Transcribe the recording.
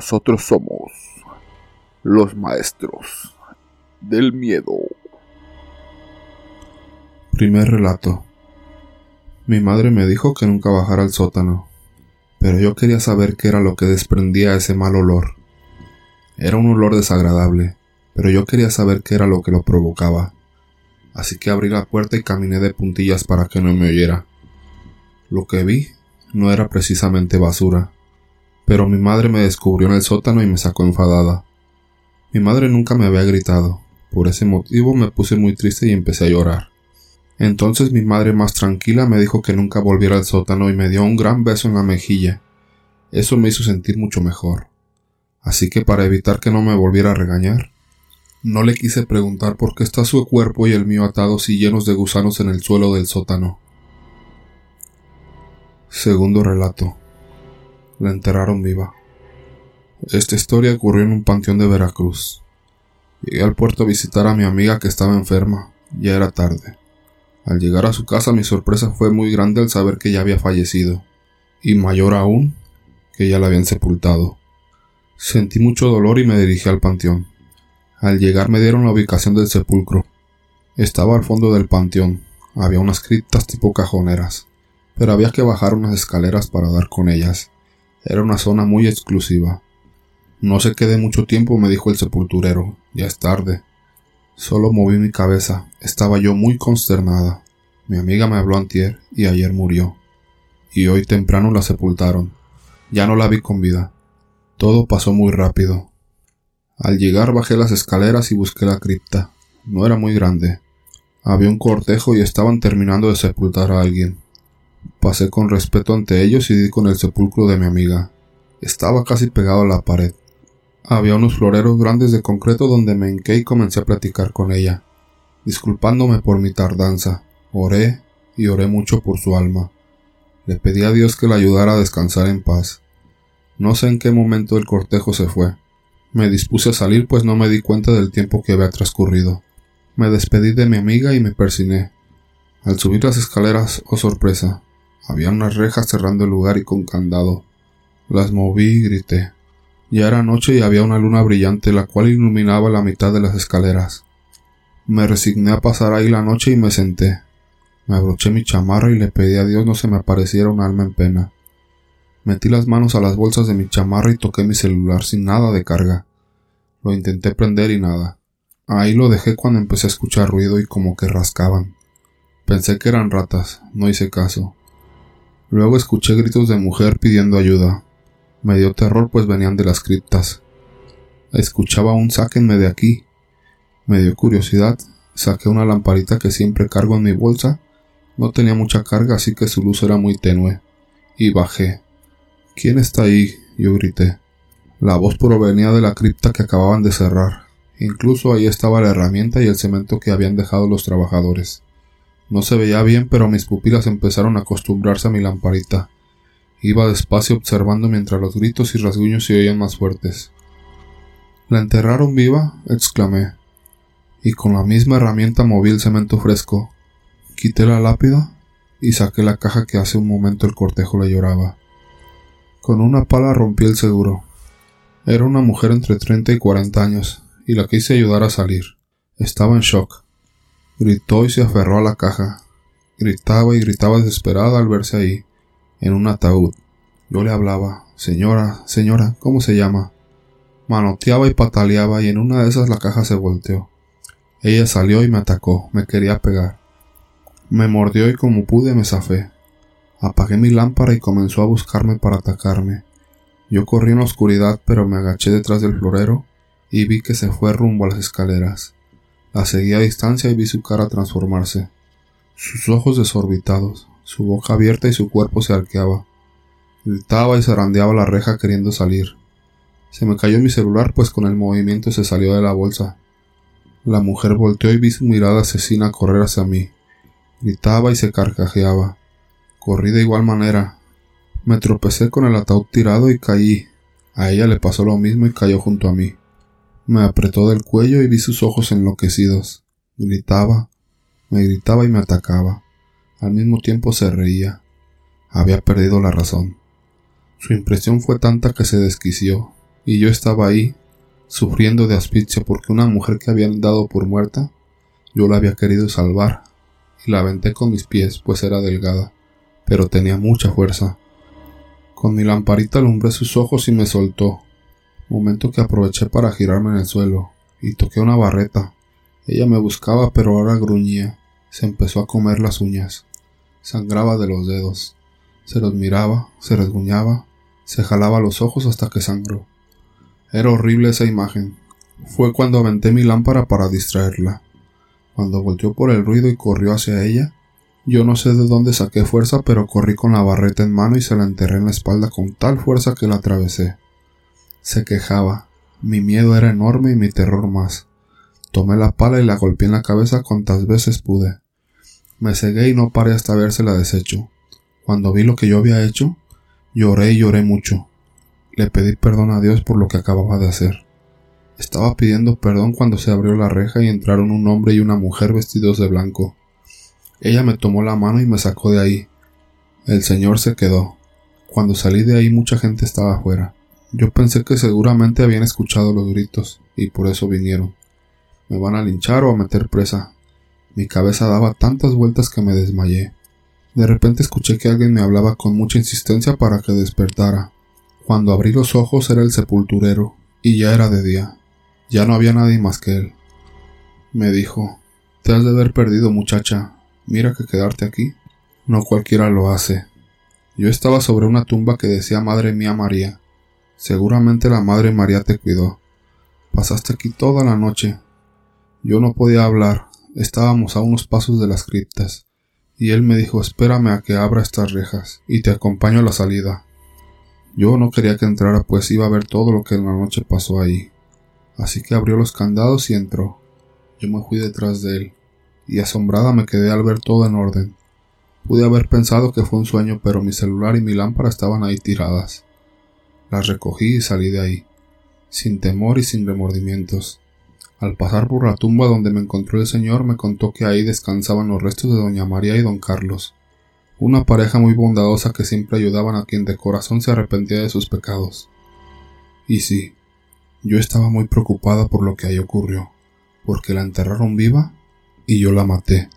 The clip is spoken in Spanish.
nosotros somos los maestros del miedo. Primer relato. Mi madre me dijo que nunca bajara al sótano, pero yo quería saber qué era lo que desprendía ese mal olor. Era un olor desagradable, pero yo quería saber qué era lo que lo provocaba. Así que abrí la puerta y caminé de puntillas para que no me oyera. Lo que vi no era precisamente basura, pero mi madre me descubrió en el sótano y me sacó enfadada. Mi madre nunca me había gritado, por ese motivo me puse muy triste y empecé a llorar. Entonces mi madre más tranquila me dijo que nunca volviera al sótano y me dio un gran beso en la mejilla. Eso me hizo sentir mucho mejor. Así que para evitar que no me volviera a regañar, no le quise preguntar por qué está su cuerpo y el mío atados y llenos de gusanos en el suelo del sótano. Segundo relato. La enterraron viva. Esta historia ocurrió en un panteón de Veracruz. Llegué al puerto a visitar a mi amiga que estaba enferma. Ya era tarde. Al llegar a su casa mi sorpresa fue muy grande al saber que ya había fallecido. Y mayor aún, que ya la habían sepultado. Sentí mucho dolor y me dirigí al panteón. Al llegar me dieron la ubicación del sepulcro. Estaba al fondo del panteón. Había unas criptas tipo cajoneras, pero había que bajar unas escaleras para dar con ellas. Era una zona muy exclusiva. No se quede mucho tiempo, me dijo el sepulturero. Ya es tarde. Solo moví mi cabeza. Estaba yo muy consternada. Mi amiga me habló antier y ayer murió. Y hoy temprano la sepultaron. Ya no la vi con vida. Todo pasó muy rápido. Al llegar bajé las escaleras y busqué la cripta. No era muy grande. Había un cortejo y estaban terminando de sepultar a alguien. Pasé con respeto ante ellos y di con el sepulcro de mi amiga. Estaba casi pegado a la pared. Había unos floreros grandes de concreto donde me hinqué y comencé a platicar con ella, disculpándome por mi tardanza. Oré y oré mucho por su alma. Le pedí a Dios que la ayudara a descansar en paz. No sé en qué momento el cortejo se fue. Me dispuse a salir pues no me di cuenta del tiempo que había transcurrido. Me despedí de mi amiga y me persiné. Al subir las escaleras, oh sorpresa, había unas rejas cerrando el lugar y con candado. Las moví y grité. Ya era noche y había una luna brillante la cual iluminaba la mitad de las escaleras. Me resigné a pasar ahí la noche y me senté. Me abroché mi chamarra y le pedí a Dios no se me apareciera un alma en pena. Metí las manos a las bolsas de mi chamarra y toqué mi celular sin nada de carga. Lo intenté prender y nada. Ahí lo dejé cuando empecé a escuchar ruido y como que rascaban. Pensé que eran ratas, no hice caso. Luego escuché gritos de mujer pidiendo ayuda. Me dio terror pues venían de las criptas. Escuchaba un sáquenme de aquí. Me dio curiosidad. Saqué una lamparita que siempre cargo en mi bolsa. No tenía mucha carga así que su luz era muy tenue. Y bajé. ¿Quién está ahí? yo grité. La voz provenía de la cripta que acababan de cerrar. Incluso ahí estaba la herramienta y el cemento que habían dejado los trabajadores. No se veía bien, pero mis pupilas empezaron a acostumbrarse a mi lamparita. Iba despacio observando mientras los gritos y rasguños se oían más fuertes. ¿La enterraron viva? exclamé. Y con la misma herramienta moví el cemento fresco. Quité la lápida y saqué la caja que hace un momento el cortejo le lloraba. Con una pala rompí el seguro. Era una mujer entre treinta y cuarenta años, y la quise ayudar a salir. Estaba en shock. Gritó y se aferró a la caja. Gritaba y gritaba desesperada al verse ahí en un ataúd. Yo le hablaba, señora, señora, ¿cómo se llama? Manoteaba y pataleaba y en una de esas la caja se volteó. Ella salió y me atacó, me quería pegar. Me mordió y como pude me zafé. Apagué mi lámpara y comenzó a buscarme para atacarme. Yo corrí en la oscuridad pero me agaché detrás del florero y vi que se fue rumbo a las escaleras. La seguí a distancia y vi su cara transformarse. Sus ojos desorbitados, su boca abierta y su cuerpo se arqueaba. Gritaba y zarandeaba la reja queriendo salir. Se me cayó mi celular pues con el movimiento se salió de la bolsa. La mujer volteó y vi su mirada asesina correr hacia mí. Gritaba y se carcajeaba. Corrí de igual manera. Me tropecé con el ataúd tirado y caí. A ella le pasó lo mismo y cayó junto a mí. Me apretó del cuello y vi sus ojos enloquecidos. Gritaba, me gritaba y me atacaba. Al mismo tiempo se reía. Había perdido la razón. Su impresión fue tanta que se desquició, y yo estaba ahí, sufriendo de asfixia porque una mujer que habían dado por muerta, yo la había querido salvar, y la aventé con mis pies, pues era delgada, pero tenía mucha fuerza. Con mi lamparita alumbré sus ojos y me soltó, momento que aproveché para girarme en el suelo, y toqué una barreta. Ella me buscaba, pero ahora gruñía. Se empezó a comer las uñas. Sangraba de los dedos. Se los miraba, se resguñaba, se jalaba los ojos hasta que sangró. Era horrible esa imagen. Fue cuando aventé mi lámpara para distraerla. Cuando volteó por el ruido y corrió hacia ella, yo no sé de dónde saqué fuerza, pero corrí con la barreta en mano y se la enterré en la espalda con tal fuerza que la atravesé. Se quejaba. Mi miedo era enorme y mi terror más. Tomé la pala y la golpeé en la cabeza cuantas veces pude. Me cegué y no paré hasta la deshecho. Cuando vi lo que yo había hecho, lloré y lloré mucho. Le pedí perdón a Dios por lo que acababa de hacer. Estaba pidiendo perdón cuando se abrió la reja y entraron un hombre y una mujer vestidos de blanco. Ella me tomó la mano y me sacó de ahí. El señor se quedó. Cuando salí de ahí mucha gente estaba afuera. Yo pensé que seguramente habían escuchado los gritos y por eso vinieron. Me van a linchar o a meter presa. Mi cabeza daba tantas vueltas que me desmayé. De repente escuché que alguien me hablaba con mucha insistencia para que despertara. Cuando abrí los ojos era el sepulturero, y ya era de día. Ya no había nadie más que él. Me dijo Te has de haber perdido, muchacha. Mira que quedarte aquí. No cualquiera lo hace. Yo estaba sobre una tumba que decía Madre mía María, Seguramente la Madre María te cuidó. Pasaste aquí toda la noche. Yo no podía hablar, estábamos a unos pasos de las criptas, y él me dijo espérame a que abra estas rejas, y te acompaño a la salida. Yo no quería que entrara, pues iba a ver todo lo que en la noche pasó ahí. Así que abrió los candados y entró. Yo me fui detrás de él, y asombrada me quedé al ver todo en orden. Pude haber pensado que fue un sueño, pero mi celular y mi lámpara estaban ahí tiradas. Las recogí y salí de ahí, sin temor y sin remordimientos. Al pasar por la tumba donde me encontró el señor me contó que ahí descansaban los restos de doña María y don Carlos, una pareja muy bondadosa que siempre ayudaban a quien de corazón se arrepentía de sus pecados. Y sí, yo estaba muy preocupada por lo que ahí ocurrió, porque la enterraron viva y yo la maté.